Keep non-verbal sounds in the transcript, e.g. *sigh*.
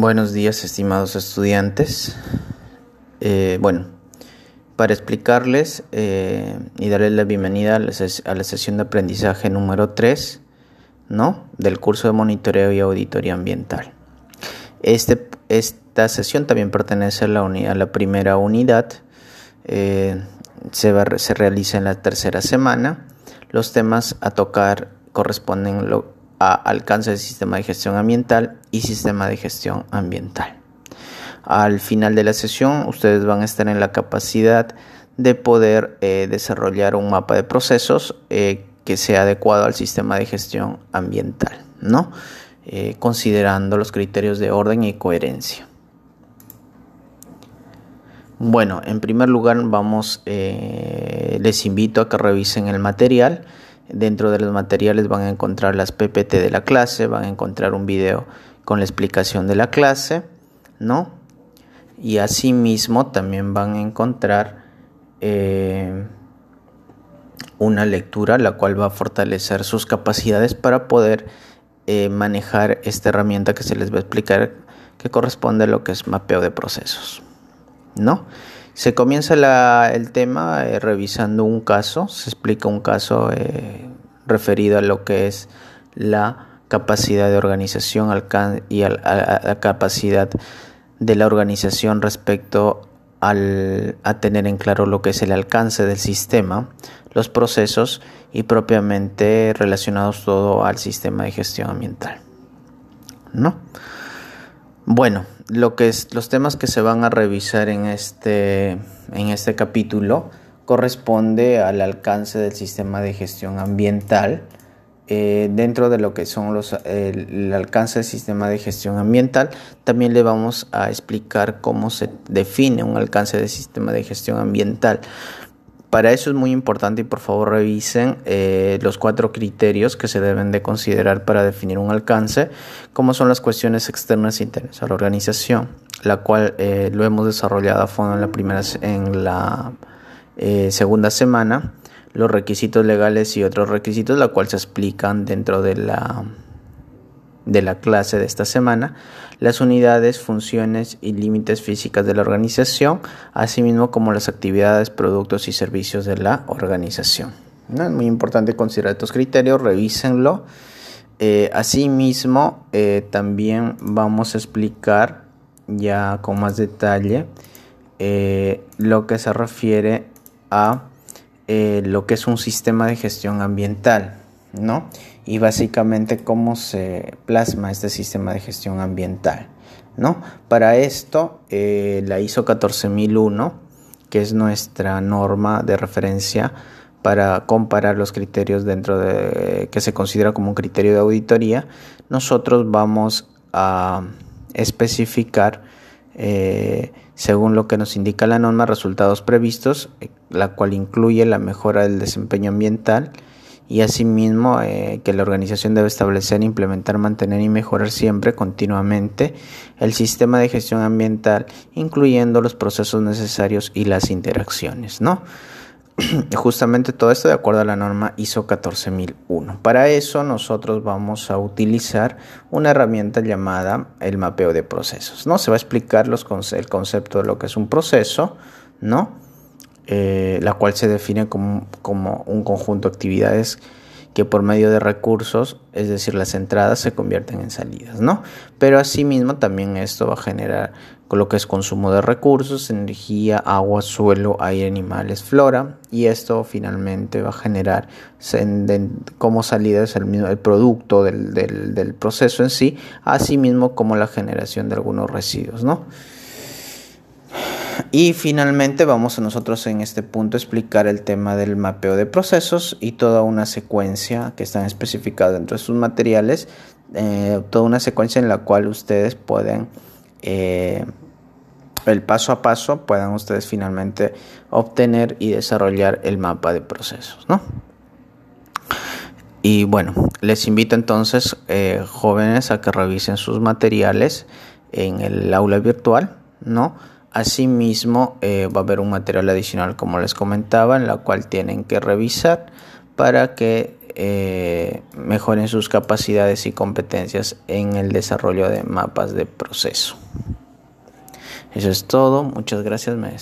Buenos días, estimados estudiantes. Eh, bueno, para explicarles eh, y darles la bienvenida a la, sesión de aprendizaje número 3, ¿no? Del curso de monitoreo y auditoría ambiental. Este, esta sesión también pertenece a la, a la primera unidad. Eh, se, se realiza en la tercera semana. Los temas a tocar corresponden a alcance del sistema de gestión ambiental y sistema de gestión ambiental. Al final de la sesión ustedes van a estar en la capacidad de poder eh, desarrollar un mapa de procesos eh, que sea adecuado al sistema de gestión ambiental, ¿no? Eh, considerando los criterios de orden y coherencia. Bueno, en primer lugar vamos, les invito a que revisen el material Dentro de los materiales van a encontrar las PPT de la clase, van a encontrar un video con la explicación de la clase, ¿no? Y asimismo también van a encontrar eh, una lectura la cual va a fortalecer sus capacidades para poder eh, manejar esta herramienta que se les va a explicar que corresponde a lo que es mapeo de procesos, ¿no? Se comienza el tema eh, revisando un caso, se explica un caso eh, referido a lo que es la capacidad de organización y la capacidad de la organización respecto al, a tener en claro lo que es el alcance del sistema, los procesos y propiamente relacionados todo al sistema de gestión ambiental. ¿No? Bueno, lo que es, los temas que se van a revisar en este, en este capítulo corresponde al alcance del sistema de gestión ambiental. Eh, dentro de lo que son los, el, alcance del sistema de gestión ambiental, también le vamos a explicar cómo se define un alcance del sistema de gestión ambiental. Para eso es muy importante y por favor revisen eh, los cuatro criterios que se deben de considerar para definir un alcance, como son las cuestiones externas e internas a la organización, la cual eh, lo hemos desarrollado a fondo en la primera, en la eh, segunda semana, los requisitos legales y otros requisitos, la cual se explican dentro de la de la clase de esta semana, las unidades, funciones y límites físicas de la organización, asimismo como las actividades, productos y servicios de la organización. Es muy importante considerar estos criterios, revísenlo. Eh, asimismo, eh, también vamos a explicar ya con más detalle eh, lo que se refiere a lo que es un sistema de gestión ambiental, ¿no? y básicamente cómo se plasma este sistema de gestión ambiental. ¿no? Para esto, eh, la ISO 14001, que es nuestra norma de referencia para comparar los criterios dentro de que se considera como un criterio de auditoría, nosotros vamos a especificar eh, según lo que nos indica la norma resultados previstos, eh, la cual incluye la mejora del desempeño ambiental, y asimismo eh, que la organización debe establecer, implementar, mantener y mejorar siempre, continuamente, el sistema de gestión ambiental, incluyendo los procesos necesarios y las interacciones, ¿no? *clears throat* Justamente todo esto de acuerdo a la norma ISO 14001. Para eso nosotros vamos a utilizar una herramienta llamada el mapeo de procesos, ¿no? Se va a explicar los, el concepto de lo que es un proceso, ¿no? Eh, la cual se define como, un conjunto de actividades que por medio de recursos, es decir, las entradas se convierten en salidas, ¿no? Pero asimismo también esto va a generar lo que es consumo de recursos, energía, agua, suelo, aire, animales, flora, y esto finalmente va a generar como salida el, mismo, el producto del, del proceso en sí, asimismo como la generación de algunos residuos, ¿no? Y finalmente vamos a nosotros en este punto a explicar el tema del mapeo de procesos y toda una secuencia que están especificadas dentro de sus materiales, eh, toda una secuencia en la cual ustedes pueden, eh, el paso a paso, puedan ustedes finalmente obtener y desarrollar el mapa de procesos, ¿no? Y bueno, les invito entonces, eh, jóvenes, a que revisen sus materiales en el aula virtual, ¿no? Asimismo, eh, va a haber un material adicional, como les comentaba, en la cual tienen que revisar para que eh, mejoren sus capacidades y competencias en el desarrollo de mapas de proceso. Eso es todo, muchas gracias, me.